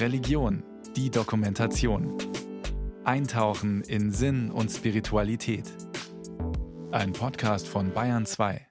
Religion, die Dokumentation. Eintauchen in Sinn und Spiritualität. Ein Podcast von Bayern 2.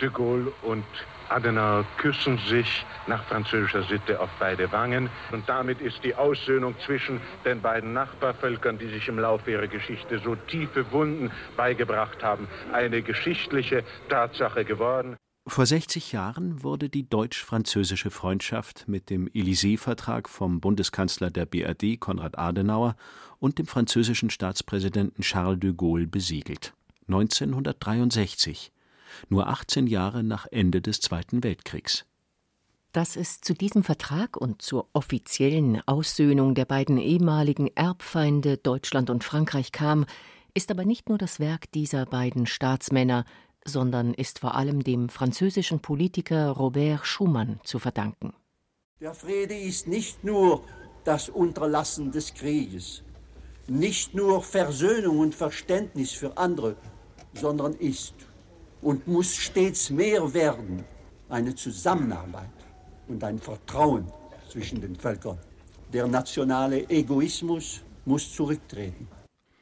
De Gaulle und Adenauer küssen sich nach französischer Sitte auf beide Wangen. Und damit ist die Aussöhnung zwischen den beiden Nachbarvölkern, die sich im Laufe ihrer Geschichte so tiefe Wunden beigebracht haben, eine geschichtliche Tatsache geworden. Vor 60 Jahren wurde die deutsch-französische Freundschaft mit dem Élysée-Vertrag vom Bundeskanzler der BRD Konrad Adenauer und dem französischen Staatspräsidenten Charles de Gaulle besiegelt. 1963 nur 18 Jahre nach Ende des Zweiten Weltkriegs. Dass es zu diesem Vertrag und zur offiziellen Aussöhnung der beiden ehemaligen Erbfeinde Deutschland und Frankreich kam, ist aber nicht nur das Werk dieser beiden Staatsmänner, sondern ist vor allem dem französischen Politiker Robert Schumann zu verdanken. Der Friede ist nicht nur das Unterlassen des Krieges, nicht nur Versöhnung und Verständnis für andere, sondern ist und muss stets mehr werden, eine Zusammenarbeit und ein Vertrauen zwischen den Völkern. Der nationale Egoismus muss zurücktreten.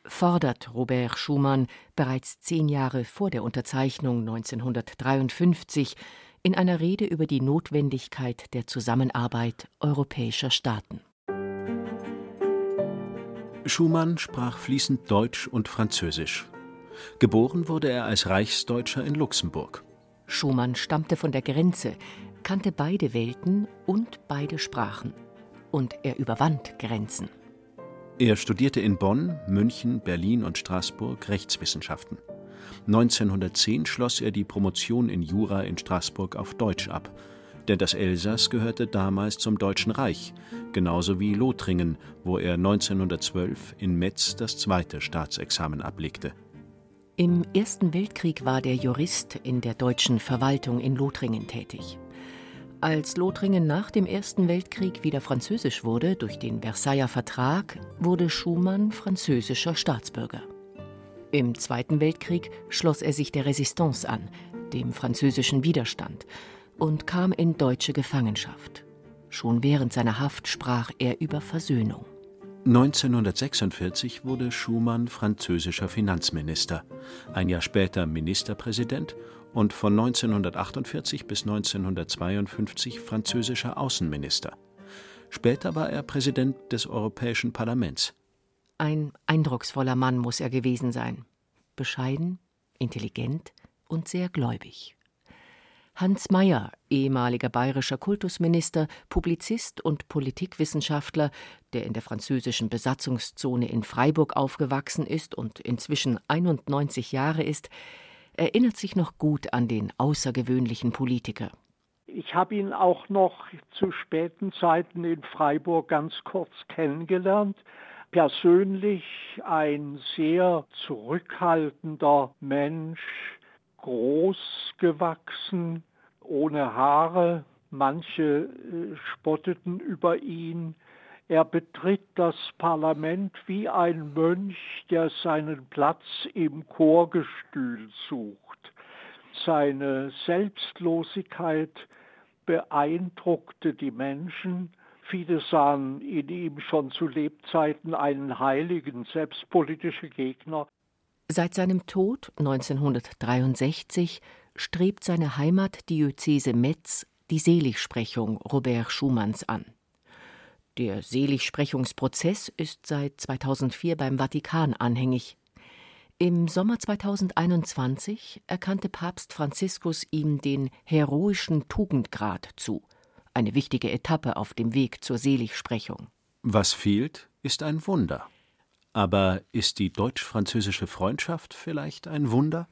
Fordert Robert Schumann bereits zehn Jahre vor der Unterzeichnung 1953 in einer Rede über die Notwendigkeit der Zusammenarbeit europäischer Staaten. Schumann sprach fließend Deutsch und Französisch Geboren wurde er als Reichsdeutscher in Luxemburg. Schumann stammte von der Grenze, kannte beide Welten und beide Sprachen. Und er überwand Grenzen. Er studierte in Bonn, München, Berlin und Straßburg Rechtswissenschaften. 1910 schloss er die Promotion in Jura in Straßburg auf Deutsch ab, denn das Elsass gehörte damals zum Deutschen Reich, genauso wie Lothringen, wo er 1912 in Metz das zweite Staatsexamen ablegte. Im Ersten Weltkrieg war der Jurist in der deutschen Verwaltung in Lothringen tätig. Als Lothringen nach dem Ersten Weltkrieg wieder französisch wurde durch den Versailler Vertrag, wurde Schumann französischer Staatsbürger. Im Zweiten Weltkrieg schloss er sich der Resistance an, dem französischen Widerstand, und kam in deutsche Gefangenschaft. Schon während seiner Haft sprach er über Versöhnung. 1946 wurde Schumann französischer Finanzminister, ein Jahr später Ministerpräsident und von 1948 bis 1952 französischer Außenminister. Später war er Präsident des Europäischen Parlaments. Ein eindrucksvoller Mann muss er gewesen sein. Bescheiden, intelligent und sehr gläubig. Hans Mayer, ehemaliger bayerischer Kultusminister, Publizist und Politikwissenschaftler, der in der französischen Besatzungszone in Freiburg aufgewachsen ist und inzwischen 91 Jahre ist, erinnert sich noch gut an den außergewöhnlichen Politiker. Ich habe ihn auch noch zu späten Zeiten in Freiburg ganz kurz kennengelernt. Persönlich ein sehr zurückhaltender Mensch, groß gewachsen, ohne Haare, manche äh, spotteten über ihn. Er betritt das Parlament wie ein Mönch, der seinen Platz im Chorgestühl sucht. Seine Selbstlosigkeit beeindruckte die Menschen. Viele sahen in ihm schon zu Lebzeiten einen heiligen, selbstpolitische Gegner. Seit seinem Tod 1963 strebt seine Heimatdiözese Metz die Seligsprechung Robert Schumanns an. Der Seligsprechungsprozess ist seit 2004 beim Vatikan anhängig. Im Sommer 2021 erkannte Papst Franziskus ihm den heroischen Tugendgrad zu, eine wichtige Etappe auf dem Weg zur Seligsprechung. Was fehlt, ist ein Wunder. Aber ist die deutsch-französische Freundschaft vielleicht ein Wunder?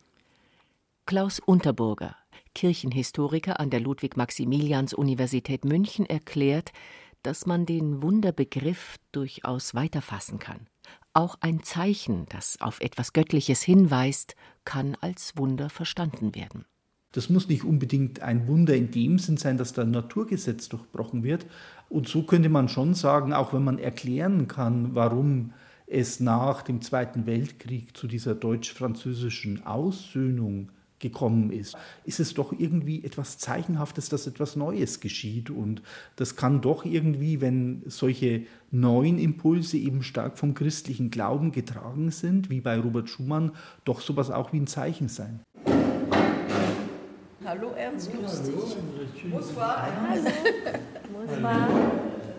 Klaus Unterburger, Kirchenhistoriker an der Ludwig-Maximilians-Universität München, erklärt, dass man den Wunderbegriff durchaus weiterfassen kann. Auch ein Zeichen, das auf etwas Göttliches hinweist, kann als Wunder verstanden werden. Das muss nicht unbedingt ein Wunder in dem Sinn sein, dass da ein Naturgesetz durchbrochen wird. Und so könnte man schon sagen, auch wenn man erklären kann, warum es nach dem Zweiten Weltkrieg zu dieser deutsch-französischen Aussöhnung gekommen ist, ist es doch irgendwie etwas Zeichenhaftes, dass etwas Neues geschieht. Und das kann doch irgendwie, wenn solche neuen Impulse eben stark vom christlichen Glauben getragen sind, wie bei Robert Schumann, doch sowas auch wie ein Zeichen sein. Hallo Ernst, grüß dich. Bonsoir. Bonsoir.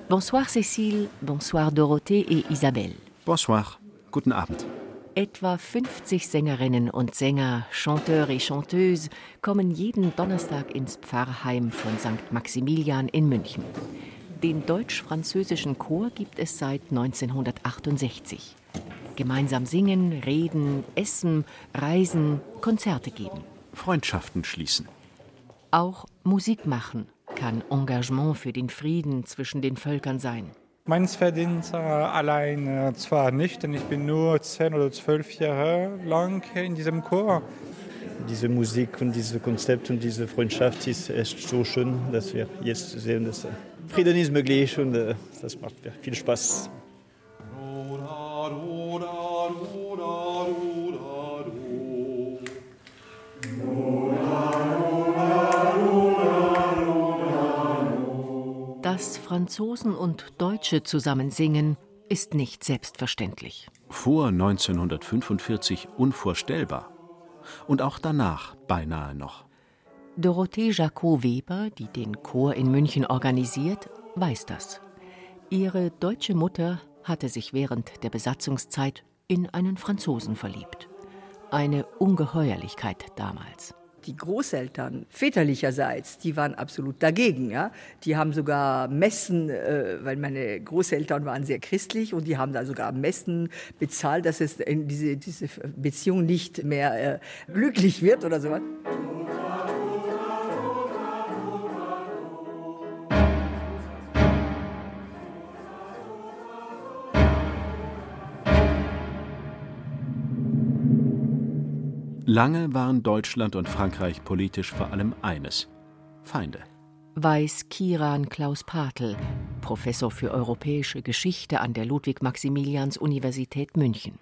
Bonsoir Cécile, bonsoir Dorothée et Isabelle. Bonsoir, guten Abend. Etwa 50 Sängerinnen und Sänger, Chanteurs et Chanteuses kommen jeden Donnerstag ins Pfarrheim von St. Maximilian in München. Den deutsch-französischen Chor gibt es seit 1968. Gemeinsam singen, reden, essen, reisen, Konzerte geben. Freundschaften schließen. Auch Musik machen kann Engagement für den Frieden zwischen den Völkern sein. Meines Verdienst äh, allein äh, zwar nicht, denn ich bin nur zehn oder zwölf Jahre lang in diesem Chor. Diese Musik und dieses Konzept und diese Freundschaft ist echt so schön, dass wir jetzt sehen, dass Frieden ist möglich und äh, das macht viel Spaß. Dass Franzosen und Deutsche zusammen singen, ist nicht selbstverständlich. Vor 1945 unvorstellbar. Und auch danach beinahe noch. Dorothee Jacot-Weber, die den Chor in München organisiert, weiß das. Ihre deutsche Mutter hatte sich während der Besatzungszeit in einen Franzosen verliebt. Eine Ungeheuerlichkeit damals die Großeltern väterlicherseits, die waren absolut dagegen. Ja? Die haben sogar Messen, äh, weil meine Großeltern waren sehr christlich und die haben da sogar Messen bezahlt, dass es in diese, diese Beziehung nicht mehr äh, glücklich wird oder sowas. Lange waren Deutschland und Frankreich politisch vor allem eines: Feinde. Weiß Kiran Klaus Patel, Professor für europäische Geschichte an der Ludwig-Maximilians-Universität München.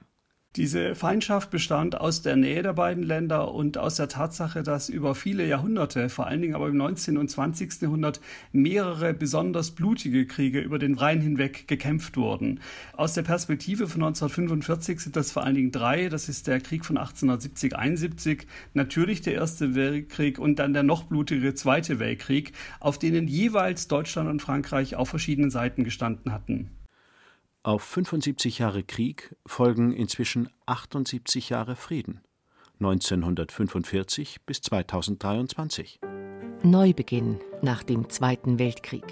Diese Feindschaft bestand aus der Nähe der beiden Länder und aus der Tatsache, dass über viele Jahrhunderte, vor allen Dingen aber im 19. und 20. Jahrhundert, mehrere besonders blutige Kriege über den Rhein hinweg gekämpft wurden. Aus der Perspektive von 1945 sind das vor allen Dingen drei. Das ist der Krieg von 1870-71, natürlich der Erste Weltkrieg und dann der noch blutigere Zweite Weltkrieg, auf denen jeweils Deutschland und Frankreich auf verschiedenen Seiten gestanden hatten. Auf 75 Jahre Krieg folgen inzwischen 78 Jahre Frieden. 1945 bis 2023. Neubeginn nach dem Zweiten Weltkrieg.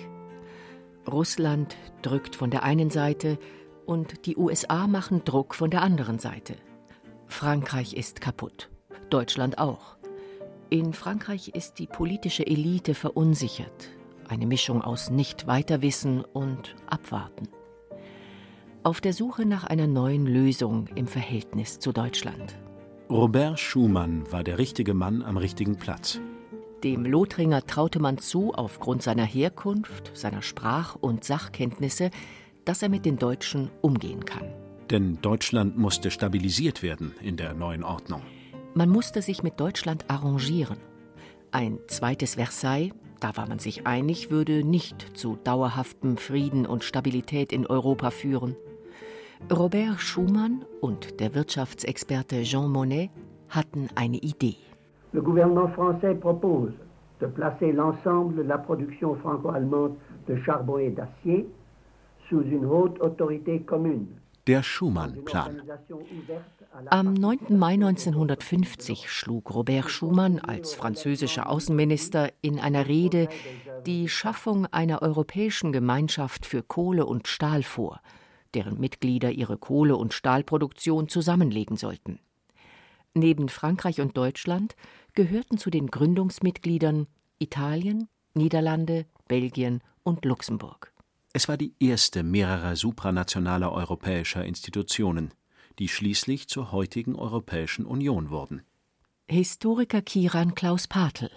Russland drückt von der einen Seite und die USA machen Druck von der anderen Seite. Frankreich ist kaputt, Deutschland auch. In Frankreich ist die politische Elite verunsichert, eine Mischung aus Nicht-Weiterwissen und Abwarten auf der Suche nach einer neuen Lösung im Verhältnis zu Deutschland. Robert Schumann war der richtige Mann am richtigen Platz. Dem Lothringer traute man zu, aufgrund seiner Herkunft, seiner Sprach- und Sachkenntnisse, dass er mit den Deutschen umgehen kann. Denn Deutschland musste stabilisiert werden in der neuen Ordnung. Man musste sich mit Deutschland arrangieren. Ein zweites Versailles, da war man sich einig, würde nicht zu dauerhaftem Frieden und Stabilität in Europa führen. Robert Schumann und der Wirtschaftsexperte Jean Monnet hatten eine Idee. Le gouvernement français propose de placer l'ensemble de la production franco-allemande de charbon et d'acier sous une haute autorité commune. Der Schumann-Plan. Am 9. Mai 1950 schlug Robert Schumann als französischer Außenminister in einer Rede die Schaffung einer europäischen Gemeinschaft für Kohle und Stahl vor – deren Mitglieder ihre Kohle- und Stahlproduktion zusammenlegen sollten. Neben Frankreich und Deutschland gehörten zu den Gründungsmitgliedern Italien, Niederlande, Belgien und Luxemburg. Es war die erste mehrerer supranationaler europäischer Institutionen, die schließlich zur heutigen Europäischen Union wurden. Historiker Kiran Klaus Patel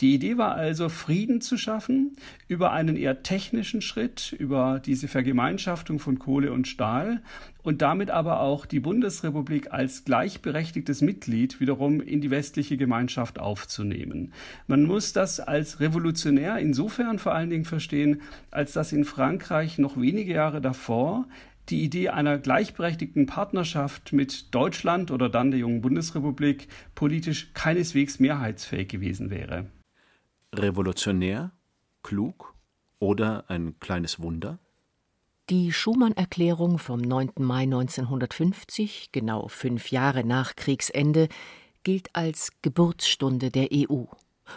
Die Idee war also, Frieden zu schaffen über einen eher technischen Schritt, über diese Vergemeinschaftung von Kohle und Stahl und damit aber auch die Bundesrepublik als gleichberechtigtes Mitglied wiederum in die westliche Gemeinschaft aufzunehmen. Man muss das als revolutionär insofern vor allen Dingen verstehen, als dass in Frankreich noch wenige Jahre davor die Idee einer gleichberechtigten Partnerschaft mit Deutschland oder dann der jungen Bundesrepublik politisch keineswegs mehrheitsfähig gewesen wäre revolutionär, klug oder ein kleines Wunder? Die Schumann-Erklärung vom 9. Mai 1950, genau fünf Jahre nach Kriegsende, gilt als Geburtsstunde der EU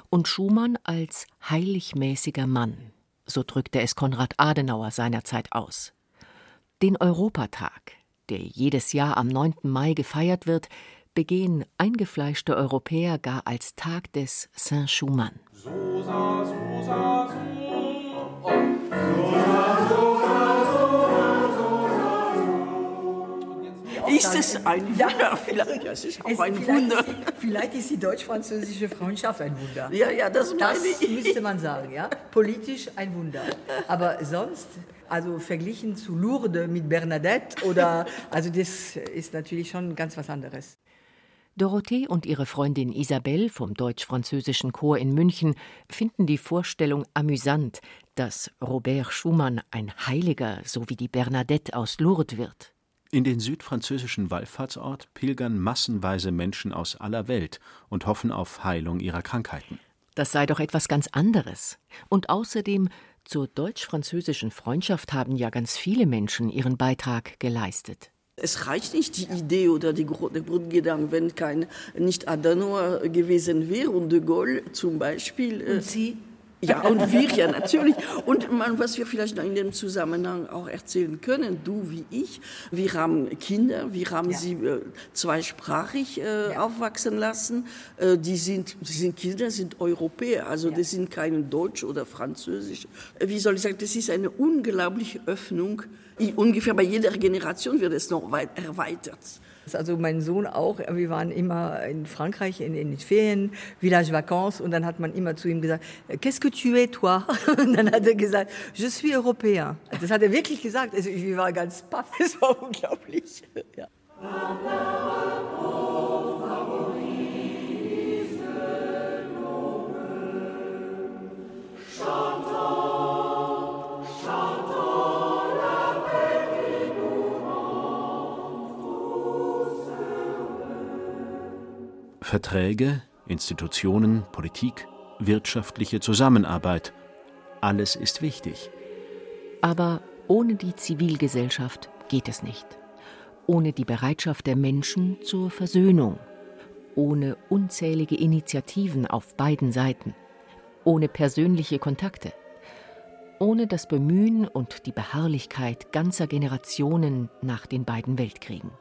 und Schumann als heiligmäßiger Mann, so drückte es Konrad Adenauer seinerzeit aus. Den Europatag, der jedes Jahr am 9. Mai gefeiert wird, begehen eingefleischte Europäer gar als Tag des Saint-Schumann. Ist es ein Wunder? Vielleicht, das ist auch ein Wunder. Vielleicht ist die deutsch-französische Freundschaft ein Wunder. Ja, ja, das meine das müsste man sagen, ja. Politisch ein Wunder. Aber sonst, also verglichen zu Lourdes mit Bernadette oder, also das ist natürlich schon ganz was anderes. Dorothee und ihre Freundin Isabelle vom deutsch-französischen Chor in München finden die Vorstellung amüsant, dass Robert Schumann ein Heiliger so wie die Bernadette aus Lourdes wird. In den südfranzösischen Wallfahrtsort pilgern massenweise Menschen aus aller Welt und hoffen auf Heilung ihrer Krankheiten. Das sei doch etwas ganz anderes. Und außerdem, zur deutsch-französischen Freundschaft haben ja ganz viele Menschen ihren Beitrag geleistet. Es reicht nicht die Idee oder die, der Grundgedanke, wenn kein nicht Adenauer gewesen wäre und de Gaulle zum Beispiel. Äh, und Sie? Ja, und wir ja natürlich. Und man, was wir vielleicht in dem Zusammenhang auch erzählen können, du wie ich, wir haben Kinder, wir haben ja. sie äh, zweisprachig äh, ja. aufwachsen lassen. Äh, die, sind, die sind Kinder, sind Europäer, also ja. das sind keine Deutsch oder Französisch. Wie soll ich sagen, das ist eine unglaubliche Öffnung ungefähr bei jeder Generation wird es noch erweitert. Also mein Sohn auch, wir waren immer in Frankreich in, in den Ferien, Village Vacances und dann hat man immer zu ihm gesagt, qu'est-ce que tu es toi? Und dann hat er gesagt, je suis européen. Das hat er wirklich gesagt. Also ich war ganz paff, das war unglaublich. Ja. Verträge, Institutionen, Politik, wirtschaftliche Zusammenarbeit. Alles ist wichtig. Aber ohne die Zivilgesellschaft geht es nicht. Ohne die Bereitschaft der Menschen zur Versöhnung. Ohne unzählige Initiativen auf beiden Seiten. Ohne persönliche Kontakte. Ohne das Bemühen und die Beharrlichkeit ganzer Generationen nach den beiden Weltkriegen.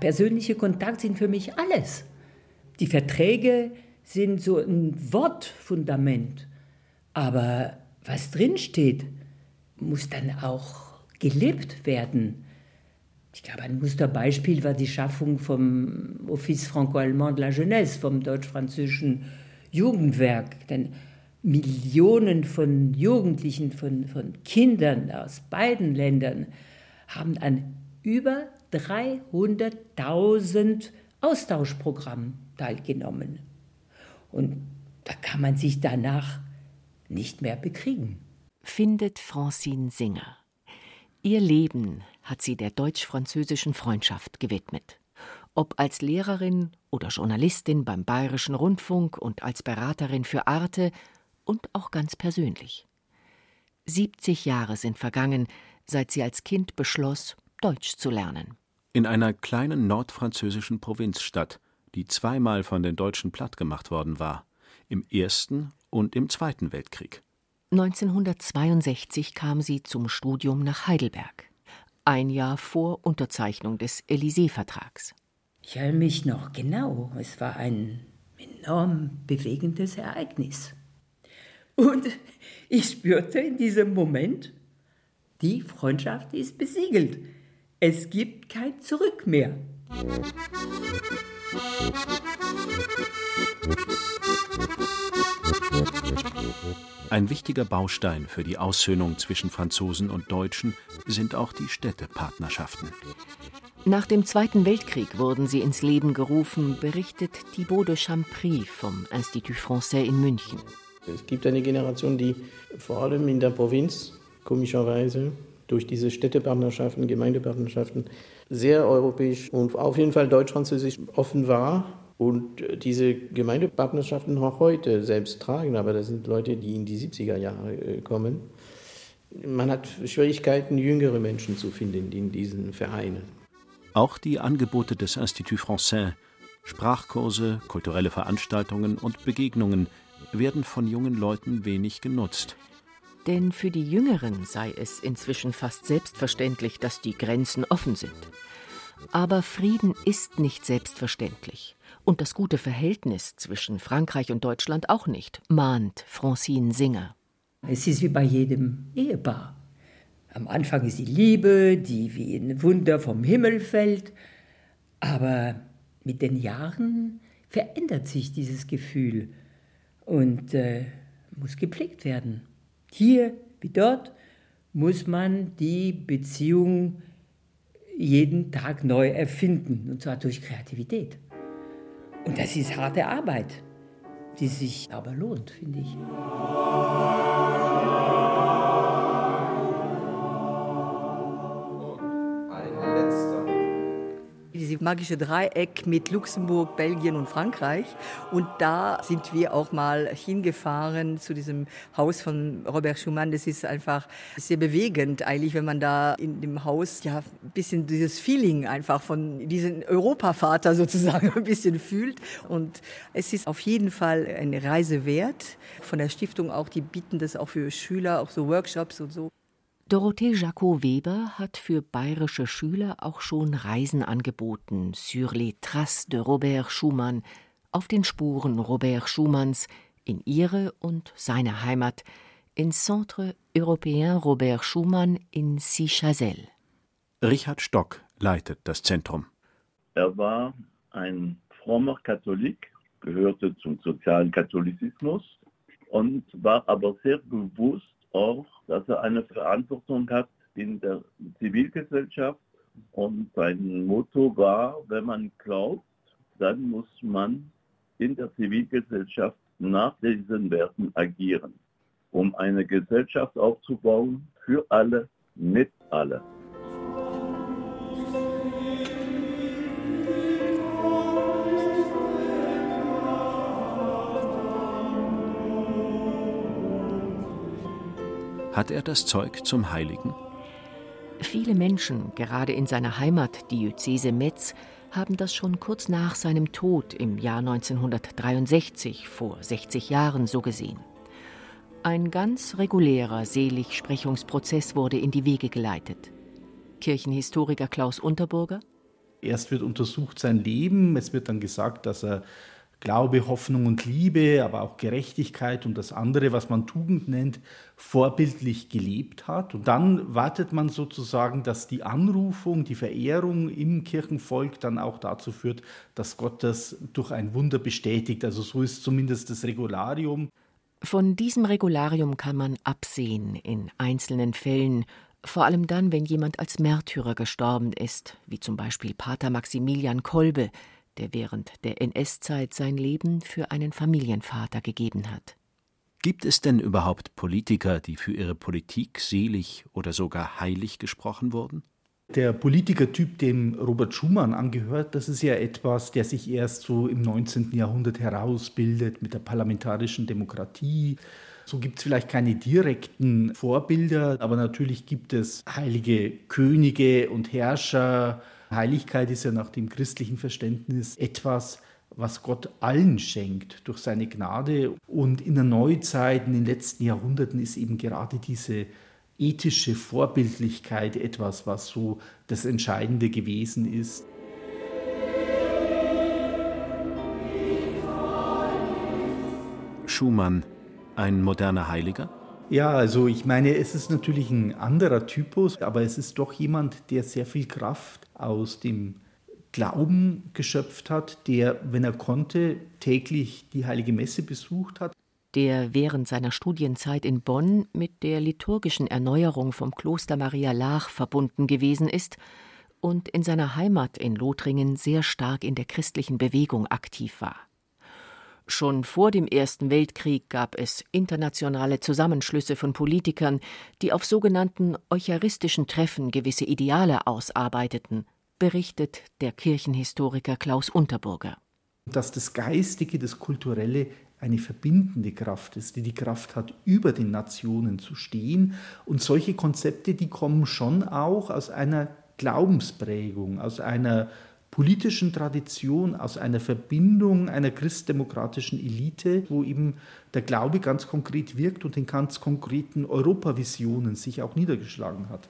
Persönliche Kontakte sind für mich alles. Die Verträge sind so ein Wortfundament, aber was drinsteht, muss dann auch gelebt werden. Ich glaube, ein Musterbeispiel war die Schaffung vom Office Franco-Allemand de la Jeunesse, vom deutsch-französischen Jugendwerk. Denn Millionen von Jugendlichen, von, von Kindern aus beiden Ländern haben an über 300.000 Austauschprogrammen teilgenommen. Und da kann man sich danach nicht mehr bekriegen. Findet Francine Singer. Ihr Leben hat sie der deutsch-französischen Freundschaft gewidmet. Ob als Lehrerin oder Journalistin beim Bayerischen Rundfunk und als Beraterin für Arte und auch ganz persönlich. 70 Jahre sind vergangen, seit sie als Kind beschloss, Deutsch zu lernen. In einer kleinen nordfranzösischen Provinzstadt die zweimal von den Deutschen plattgemacht worden war, im Ersten und im Zweiten Weltkrieg. 1962 kam sie zum Studium nach Heidelberg, ein Jahr vor Unterzeichnung des Élysée-Vertrags. Ich erinnere mich noch genau, es war ein enorm bewegendes Ereignis. Und ich spürte in diesem Moment, die Freundschaft ist besiegelt. Es gibt kein Zurück mehr. Ein wichtiger Baustein für die Aussöhnung zwischen Franzosen und Deutschen sind auch die Städtepartnerschaften. Nach dem Zweiten Weltkrieg wurden sie ins Leben gerufen, berichtet Thibaut de Champry vom Institut Français in München. Es gibt eine Generation, die vor allem in der Provinz komischerweise durch diese Städtepartnerschaften, Gemeindepartnerschaften sehr europäisch und auf jeden Fall deutsch-französisch offen war und diese Gemeindepartnerschaften auch heute selbst tragen, aber das sind Leute, die in die 70er Jahre äh, kommen. Man hat Schwierigkeiten, jüngere Menschen zu finden in diesen Vereinen. Auch die Angebote des Institut Français, Sprachkurse, kulturelle Veranstaltungen und Begegnungen werden von jungen Leuten wenig genutzt. Denn für die Jüngeren sei es inzwischen fast selbstverständlich, dass die Grenzen offen sind. Aber Frieden ist nicht selbstverständlich. Und das gute Verhältnis zwischen Frankreich und Deutschland auch nicht, mahnt Francine Singer. Es ist wie bei jedem Ehepaar. Am Anfang ist die Liebe, die wie ein Wunder vom Himmel fällt. Aber mit den Jahren verändert sich dieses Gefühl und äh, muss gepflegt werden. Hier wie dort muss man die Beziehung jeden Tag neu erfinden, und zwar durch Kreativität. Und das ist harte Arbeit, die sich aber lohnt, finde ich. Dieses magische Dreieck mit Luxemburg, Belgien und Frankreich. Und da sind wir auch mal hingefahren zu diesem Haus von Robert Schumann. Das ist einfach sehr bewegend, eigentlich, wenn man da in dem Haus ja ein bisschen dieses Feeling einfach von diesem Europavater sozusagen ein bisschen fühlt. Und es ist auf jeden Fall eine Reise wert. Von der Stiftung auch, die bieten das auch für Schüler, auch so Workshops und so. Dorothee Jacot-Weber hat für bayerische Schüler auch schon Reisen angeboten sur les traces de Robert Schumann, auf den Spuren Robert Schumanns in ihre und seine Heimat, ins Centre Européen Robert Schumann in Sichazel. Richard Stock leitet das Zentrum. Er war ein frommer Katholik, gehörte zum sozialen Katholizismus und war aber sehr bewusst auch, dass er eine Verantwortung hat in der Zivilgesellschaft. Und sein Motto war, wenn man glaubt, dann muss man in der Zivilgesellschaft nach diesen Werten agieren, um eine Gesellschaft aufzubauen für alle, mit alle. Hat er das Zeug zum Heiligen? Viele Menschen, gerade in seiner Heimatdiözese Metz, haben das schon kurz nach seinem Tod im Jahr 1963, vor 60 Jahren, so gesehen. Ein ganz regulärer Seligsprechungsprozess wurde in die Wege geleitet. Kirchenhistoriker Klaus Unterburger. Erst wird untersucht sein Leben, es wird dann gesagt, dass er Glaube, Hoffnung und Liebe, aber auch Gerechtigkeit und das andere, was man Tugend nennt, vorbildlich gelebt hat. Und dann wartet man sozusagen, dass die Anrufung, die Verehrung im Kirchenvolk dann auch dazu führt, dass Gott das durch ein Wunder bestätigt. Also so ist zumindest das Regularium. Von diesem Regularium kann man absehen in einzelnen Fällen, vor allem dann, wenn jemand als Märtyrer gestorben ist, wie zum Beispiel Pater Maximilian Kolbe, der während der NS-Zeit sein Leben für einen Familienvater gegeben hat. Gibt es denn überhaupt Politiker, die für ihre Politik selig oder sogar heilig gesprochen wurden? Der Politikertyp, dem Robert Schumann angehört, das ist ja etwas, der sich erst so im 19. Jahrhundert herausbildet mit der parlamentarischen Demokratie. So gibt es vielleicht keine direkten Vorbilder, aber natürlich gibt es heilige Könige und Herrscher, Heiligkeit ist ja nach dem christlichen Verständnis etwas, was Gott allen schenkt durch seine Gnade. Und in der Neuzeit, in den letzten Jahrhunderten, ist eben gerade diese ethische Vorbildlichkeit etwas, was so das Entscheidende gewesen ist. Schumann, ein moderner Heiliger? Ja, also ich meine, es ist natürlich ein anderer Typus, aber es ist doch jemand, der sehr viel Kraft aus dem Glauben geschöpft hat, der, wenn er konnte, täglich die heilige Messe besucht hat. der während seiner Studienzeit in Bonn mit der liturgischen Erneuerung vom Kloster Maria Laach verbunden gewesen ist und in seiner Heimat in Lothringen sehr stark in der christlichen Bewegung aktiv war. Schon vor dem Ersten Weltkrieg gab es internationale Zusammenschlüsse von Politikern, die auf sogenannten eucharistischen Treffen gewisse Ideale ausarbeiteten, berichtet der Kirchenhistoriker Klaus Unterburger. Dass das Geistige, das Kulturelle eine verbindende Kraft ist, die die Kraft hat, über den Nationen zu stehen. Und solche Konzepte, die kommen schon auch aus einer Glaubensprägung, aus einer politischen Tradition, aus einer Verbindung einer christdemokratischen Elite, wo eben der Glaube ganz konkret wirkt und in ganz konkreten Europavisionen sich auch niedergeschlagen hat.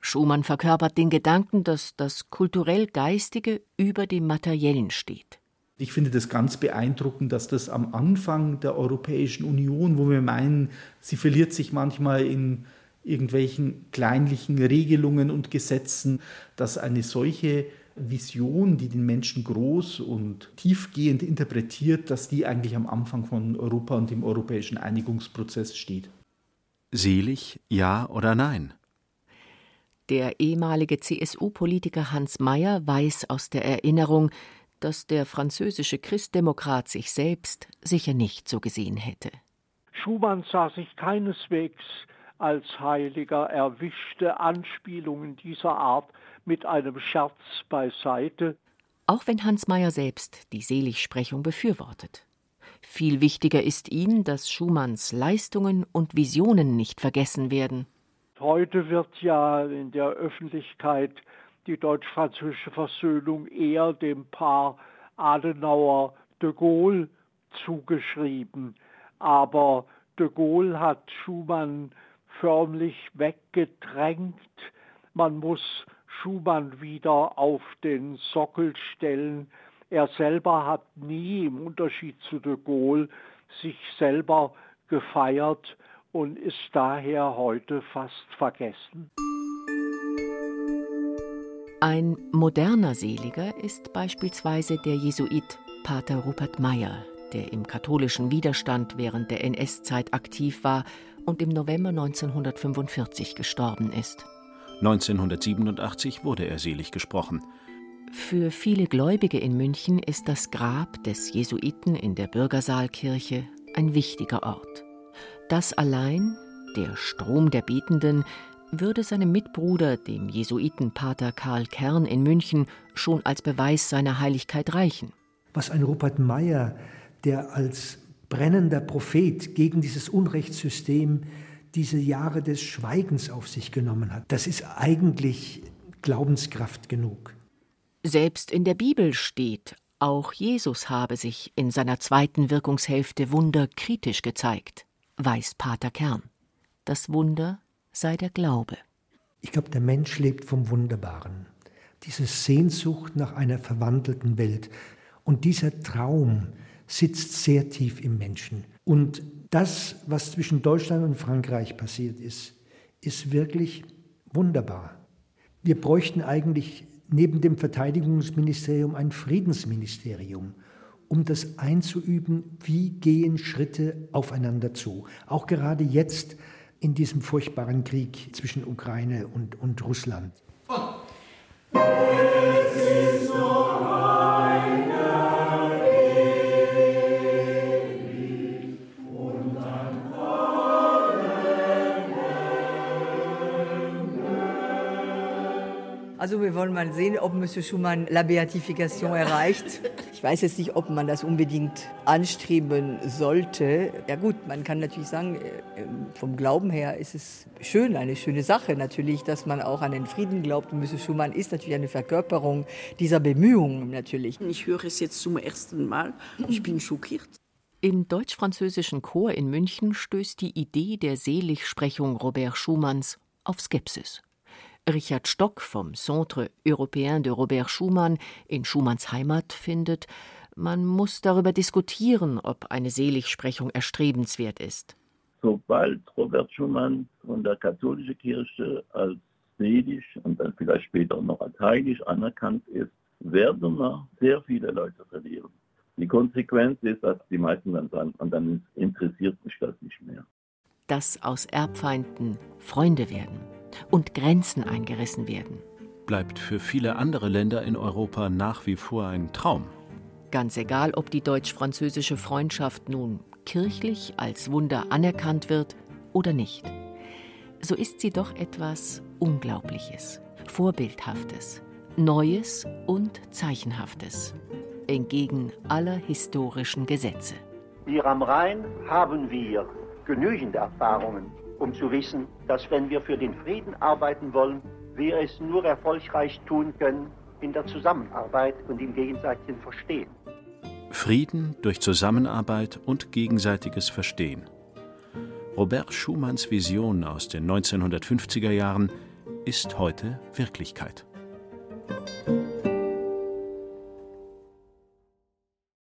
Schumann verkörpert den Gedanken, dass das kulturell Geistige über dem Materiellen steht. Ich finde das ganz beeindruckend, dass das am Anfang der Europäischen Union, wo wir meinen, sie verliert sich manchmal in irgendwelchen kleinlichen Regelungen und Gesetzen, dass eine solche Vision, die den Menschen groß und tiefgehend interpretiert, dass die eigentlich am Anfang von Europa und dem europäischen Einigungsprozess steht. Selig, ja oder nein? Der ehemalige CSU-Politiker Hans Mayer weiß aus der Erinnerung, dass der französische Christdemokrat sich selbst sicher nicht so gesehen hätte. Schumann sah sich keineswegs als Heiliger, erwischte Anspielungen dieser Art mit einem Scherz beiseite. Auch wenn Hans Mayer selbst die Seligsprechung befürwortet. Viel wichtiger ist ihm, dass Schumanns Leistungen und Visionen nicht vergessen werden. Heute wird ja in der Öffentlichkeit die deutsch-französische Versöhnung eher dem Paar Adenauer de Gaulle zugeschrieben. Aber de Gaulle hat Schumann förmlich weggedrängt. Man muss Schumann wieder auf den Sockel stellen. Er selber hat nie, im Unterschied zu de Gaulle, sich selber gefeiert und ist daher heute fast vergessen. Ein moderner Seliger ist beispielsweise der Jesuit Pater Rupert Meyer, der im katholischen Widerstand während der NS-Zeit aktiv war und im November 1945 gestorben ist. 1987 wurde er selig gesprochen. Für viele Gläubige in München ist das Grab des Jesuiten in der Bürgersaalkirche ein wichtiger Ort. Das allein, der Strom der Betenden, würde seinem Mitbruder, dem Jesuitenpater Karl Kern in München, schon als Beweis seiner Heiligkeit reichen. Was ein Rupert Meyer, der als brennender Prophet gegen dieses Unrechtssystem diese Jahre des Schweigens auf sich genommen hat. Das ist eigentlich Glaubenskraft genug. Selbst in der Bibel steht, auch Jesus habe sich in seiner zweiten Wirkungshälfte Wunder kritisch gezeigt, weiß Pater Kern. Das Wunder sei der Glaube. Ich glaube, der Mensch lebt vom Wunderbaren. Diese Sehnsucht nach einer verwandelten Welt. Und dieser Traum sitzt sehr tief im Menschen. Und das, was zwischen Deutschland und Frankreich passiert ist, ist wirklich wunderbar. Wir bräuchten eigentlich neben dem Verteidigungsministerium ein Friedensministerium, um das einzuüben, wie gehen Schritte aufeinander zu. Auch gerade jetzt in diesem furchtbaren Krieg zwischen Ukraine und, und Russland. Es Also wir wollen mal sehen, ob Monsieur Schumann la Beatification erreicht. Ich weiß jetzt nicht, ob man das unbedingt anstreben sollte. Ja gut, man kann natürlich sagen, äh, vom Glauben her ist es schön, eine schöne Sache natürlich, dass man auch an den Frieden glaubt. Und Monsieur Schumann ist natürlich eine Verkörperung dieser Bemühungen natürlich. Ich höre es jetzt zum ersten Mal. Ich bin schockiert. Im deutsch-französischen Chor in München stößt die Idee der Seligsprechung Robert Schumanns auf Skepsis. Richard Stock vom Centre Européen de Robert Schumann in Schumanns Heimat findet, man muss darüber diskutieren, ob eine Seligsprechung erstrebenswert ist. Sobald Robert Schumann von der katholischen Kirche als selig und dann vielleicht später noch als heilig anerkannt ist, werden wir sehr viele Leute verlieren. Die Konsequenz ist, dass die meisten dann sagen, und dann interessiert mich das nicht mehr. Dass aus Erbfeinden Freunde werden und Grenzen eingerissen werden. Bleibt für viele andere Länder in Europa nach wie vor ein Traum. Ganz egal, ob die deutsch-französische Freundschaft nun kirchlich als Wunder anerkannt wird oder nicht. So ist sie doch etwas Unglaubliches, Vorbildhaftes, Neues und Zeichenhaftes, entgegen aller historischen Gesetze. Hier am Rhein haben wir genügend Erfahrungen, um zu wissen, dass wenn wir für den Frieden arbeiten wollen, wir es nur erfolgreich tun können in der Zusammenarbeit und im gegenseitigen Verstehen. Frieden durch Zusammenarbeit und gegenseitiges Verstehen. Robert Schumanns Vision aus den 1950er Jahren ist heute Wirklichkeit.